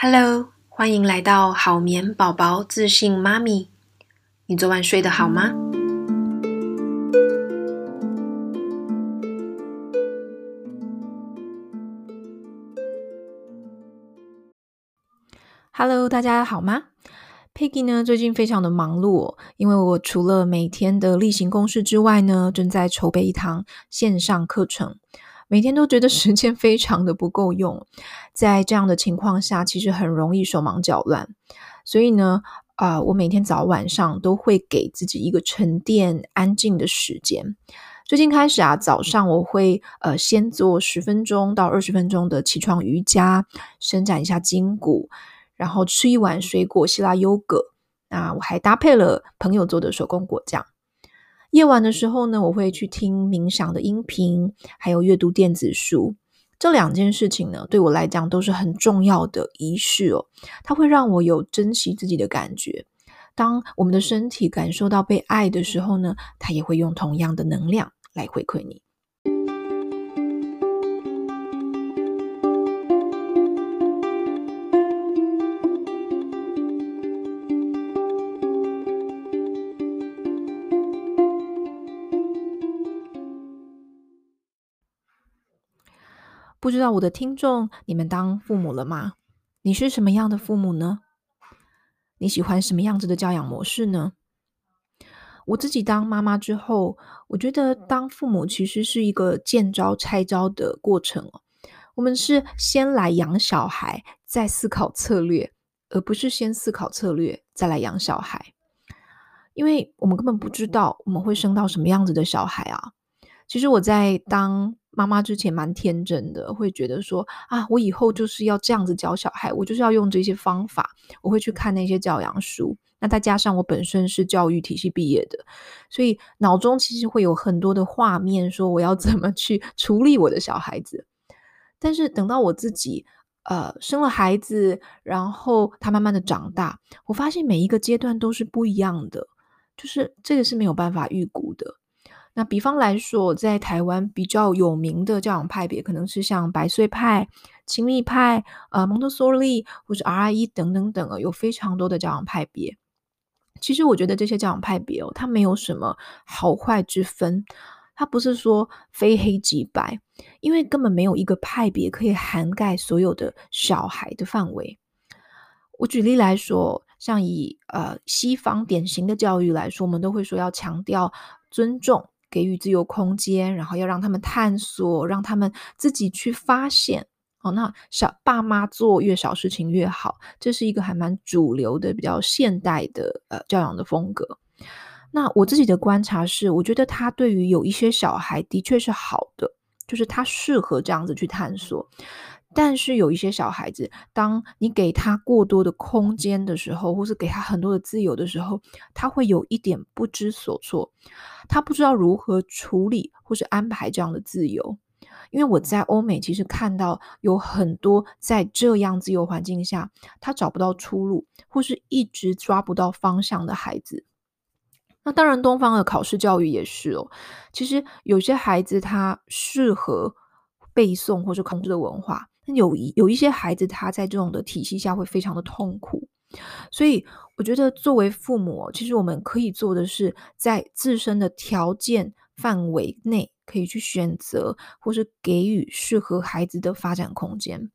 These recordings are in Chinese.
Hello，欢迎来到好眠宝宝自信妈咪。你昨晚睡得好吗？Hello，大家好吗？Peggy 呢，最近非常的忙碌，因为我除了每天的例行公事之外呢，正在筹备一堂线上课程。每天都觉得时间非常的不够用，在这样的情况下，其实很容易手忙脚乱。所以呢，啊、我每天早晚上都会给自己一个沉淀、安静的时间。最近开始啊，早上我会呃先做十分钟到二十分钟的起床瑜伽，伸展一下筋骨，然后吃一碗水果希腊优格。那我还搭配了朋友做的手工果酱。夜晚的时候呢，我会去听冥想的音频，还有阅读电子书。这两件事情呢，对我来讲都是很重要的仪式哦。它会让我有珍惜自己的感觉。当我们的身体感受到被爱的时候呢，它也会用同样的能量来回馈你。不知道我的听众，你们当父母了吗？你是什么样的父母呢？你喜欢什么样子的教养模式呢？我自己当妈妈之后，我觉得当父母其实是一个见招拆招的过程。我们是先来养小孩，再思考策略，而不是先思考策略再来养小孩，因为我们根本不知道我们会生到什么样子的小孩啊。其实我在当妈妈之前蛮天真的，会觉得说啊，我以后就是要这样子教小孩，我就是要用这些方法，我会去看那些教养书。那再加上我本身是教育体系毕业的，所以脑中其实会有很多的画面，说我要怎么去处理我的小孩子。但是等到我自己呃生了孩子，然后他慢慢的长大，我发现每一个阶段都是不一样的，就是这个是没有办法预估的。那比方来说，在台湾比较有名的教养派别，可能是像百岁派、亲密派、呃蒙特梭利或者 RIE 等等等啊，有非常多的教养派别。其实我觉得这些教养派别哦，它没有什么好坏之分，它不是说非黑即白，因为根本没有一个派别可以涵盖所有的小孩的范围。我举例来说，像以呃西方典型的教育来说，我们都会说要强调尊重。给予自由空间，然后要让他们探索，让他们自己去发现。哦，那小爸妈做越少事情越好，这是一个还蛮主流的、比较现代的呃教养的风格。那我自己的观察是，我觉得他对于有一些小孩的确是好的，就是他适合这样子去探索。但是有一些小孩子，当你给他过多的空间的时候，或是给他很多的自由的时候，他会有一点不知所措，他不知道如何处理或是安排这样的自由。因为我在欧美其实看到有很多在这样自由环境下，他找不到出路，或是一直抓不到方向的孩子。那当然，东方的考试教育也是哦。其实有些孩子他适合背诵或是控制的文化。有一有一些孩子，他在这种的体系下会非常的痛苦，所以我觉得作为父母，其实我们可以做的是，在自身的条件范围内，可以去选择或是给予适合孩子的发展空间。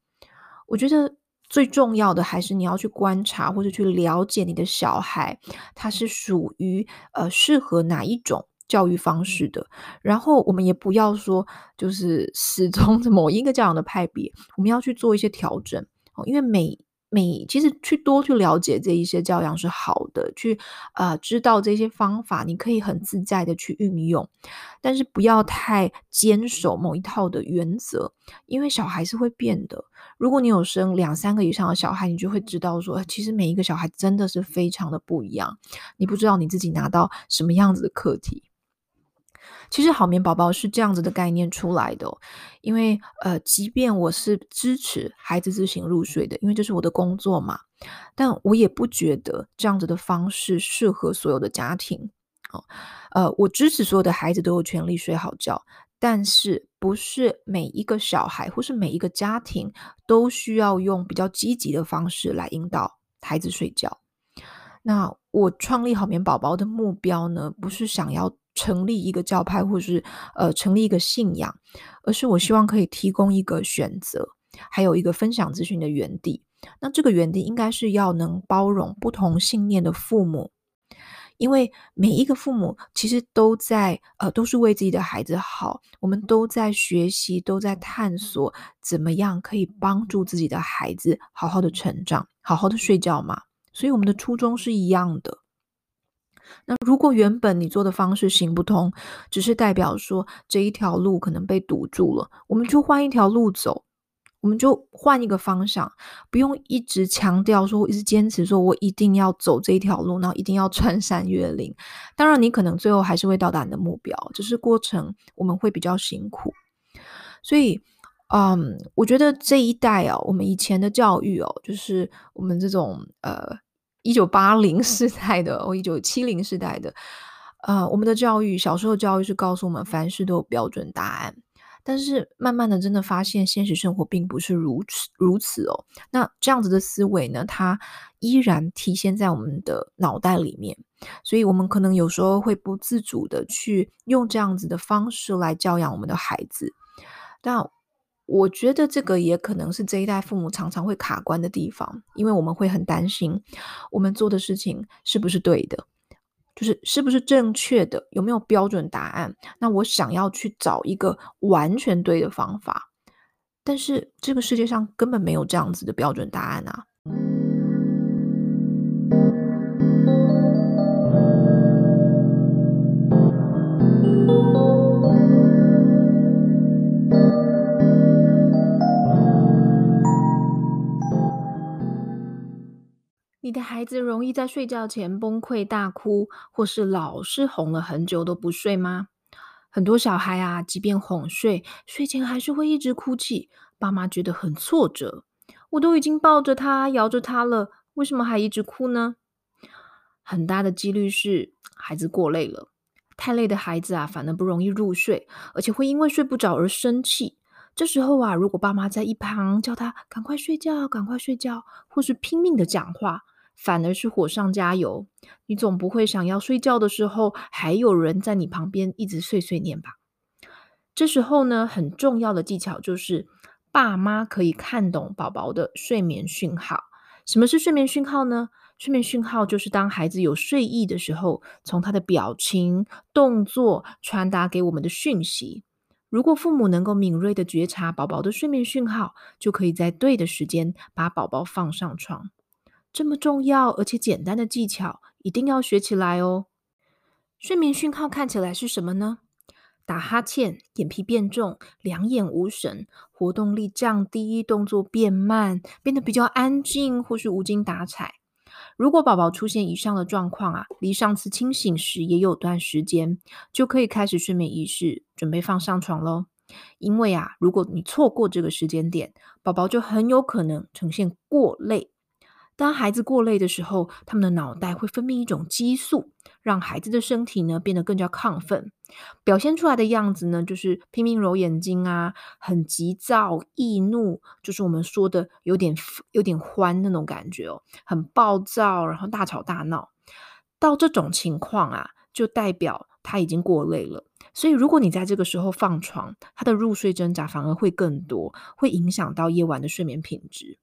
我觉得最重要的还是你要去观察或者去了解你的小孩，他是属于呃适合哪一种。教育方式的，然后我们也不要说就是始终某一个教养的派别，我们要去做一些调整。哦，因为每每其实去多去了解这一些教养是好的，去呃知道这些方法，你可以很自在的去运用，但是不要太坚守某一套的原则，因为小孩是会变的。如果你有生两三个以上的小孩，你就会知道说，其实每一个小孩真的是非常的不一样，你不知道你自己拿到什么样子的课题。其实好眠宝宝是这样子的概念出来的，因为呃，即便我是支持孩子自行入睡的，因为这是我的工作嘛，但我也不觉得这样子的方式适合所有的家庭哦。呃，我支持所有的孩子都有权利睡好觉，但是不是每一个小孩或是每一个家庭都需要用比较积极的方式来引导孩子睡觉。那我创立好眠宝宝的目标呢，不是想要成立一个教派，或是呃成立一个信仰，而是我希望可以提供一个选择，还有一个分享资讯的园地。那这个园地应该是要能包容不同信念的父母。因为每一个父母其实都在呃，都是为自己的孩子好。我们都在学习，都在探索，怎么样可以帮助自己的孩子好好的成长，好好的睡觉嘛。所以我们的初衷是一样的。那如果原本你做的方式行不通，只是代表说这一条路可能被堵住了，我们就换一条路走。我们就换一个方向，不用一直强调说，一直坚持说，我一定要走这一条路，然后一定要穿山越岭。当然，你可能最后还是会到达你的目标，只是过程我们会比较辛苦。所以，嗯，我觉得这一代哦，我们以前的教育哦，就是我们这种呃一九八零世代的，或一九七零世代的，呃，我们的教育，小时候教育是告诉我们凡事都有标准答案。但是慢慢的，真的发现现实生活并不是如此如此哦。那这样子的思维呢，它依然体现在我们的脑袋里面，所以我们可能有时候会不自主的去用这样子的方式来教养我们的孩子。但我觉得这个也可能是这一代父母常常会卡关的地方，因为我们会很担心我们做的事情是不是对的。就是是不是正确的，有没有标准答案？那我想要去找一个完全对的方法，但是这个世界上根本没有这样子的标准答案啊。的孩子容易在睡觉前崩溃大哭，或是老是哄了很久都不睡吗？很多小孩啊，即便哄睡，睡前还是会一直哭泣，爸妈觉得很挫折。我都已经抱着他，摇着他了，为什么还一直哭呢？很大的几率是孩子过累了，太累的孩子啊，反而不容易入睡，而且会因为睡不着而生气。这时候啊，如果爸妈在一旁叫他赶快睡觉，赶快睡觉，或是拼命的讲话。反而是火上加油，你总不会想要睡觉的时候还有人在你旁边一直碎碎念吧？这时候呢，很重要的技巧就是爸妈可以看懂宝宝的睡眠讯号。什么是睡眠讯号呢？睡眠讯号就是当孩子有睡意的时候，从他的表情、动作传达给我们的讯息。如果父母能够敏锐地觉察宝宝的睡眠讯号，就可以在对的时间把宝宝放上床。这么重要而且简单的技巧，一定要学起来哦。睡眠讯号看起来是什么呢？打哈欠、眼皮变重、两眼无神、活动力降低、动作变慢、变得比较安静或是无精打采。如果宝宝出现以上的状况啊，离上次清醒时也有段时间，就可以开始睡眠仪式，准备放上床喽。因为啊，如果你错过这个时间点，宝宝就很有可能呈现过累。当孩子过累的时候，他们的脑袋会分泌一种激素，让孩子的身体呢变得更加亢奋，表现出来的样子呢就是拼命揉眼睛啊，很急躁易怒，就是我们说的有点有点欢那种感觉哦，很暴躁，然后大吵大闹。到这种情况啊，就代表他已经过累了。所以如果你在这个时候放床，他的入睡挣扎反而会更多，会影响到夜晚的睡眠品质。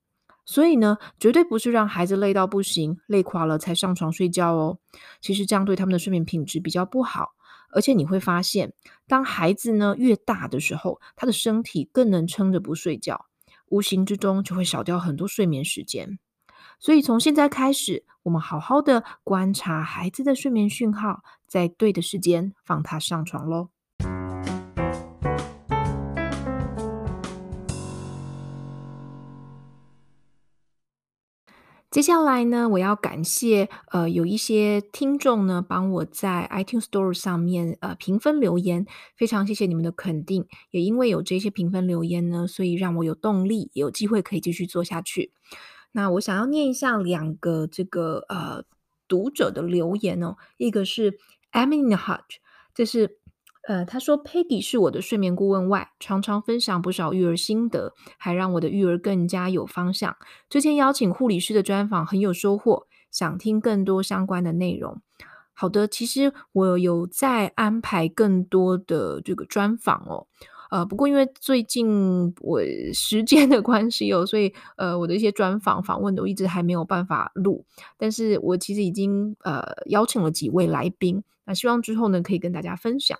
所以呢，绝对不是让孩子累到不行、累垮了才上床睡觉哦。其实这样对他们的睡眠品质比较不好，而且你会发现，当孩子呢越大的时候，他的身体更能撑着不睡觉，无形之中就会少掉很多睡眠时间。所以从现在开始，我们好好的观察孩子的睡眠讯号，在对的时间放他上床喽。接下来呢，我要感谢呃有一些听众呢帮我在 iTunes Store 上面呃评分留言，非常谢谢你们的肯定。也因为有这些评分留言呢，所以让我有动力，有机会可以继续做下去。那我想要念一下两个这个呃读者的留言哦，一个是 Emily Hodge，这是呃，他说，Peggy 是我的睡眠顾问外，常常分享不少育儿心得，还让我的育儿更加有方向。之前邀请护理师的专访很有收获，想听更多相关的内容。好的，其实我有在安排更多的这个专访哦。呃，不过因为最近我时间的关系哦，所以呃，我的一些专访访问都一直还没有办法录。但是我其实已经呃邀请了几位来宾，那希望之后呢可以跟大家分享。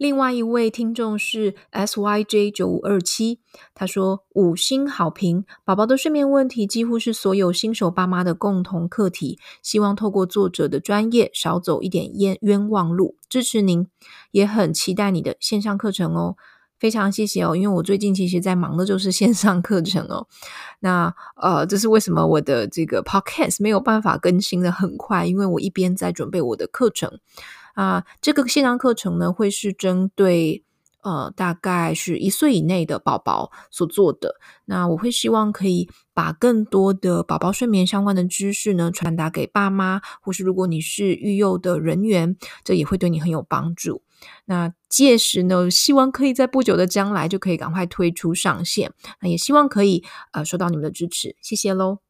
另外一位听众是 SYJ 九五二七，他说五星好评，宝宝的睡眠问题几乎是所有新手爸妈的共同课题，希望透过作者的专业，少走一点冤冤枉路，支持您，也很期待你的线上课程哦，非常谢谢哦，因为我最近其实在忙的就是线上课程哦，那呃，这是为什么我的这个 Podcast 没有办法更新的很快，因为我一边在准备我的课程。啊，这个线上课程呢，会是针对呃，大概是一岁以内的宝宝所做的。那我会希望可以把更多的宝宝睡眠相关的知识呢，传达给爸妈，或是如果你是育幼的人员，这也会对你很有帮助。那届时呢，希望可以在不久的将来就可以赶快推出上线。那也希望可以呃，收到你们的支持，谢谢喽。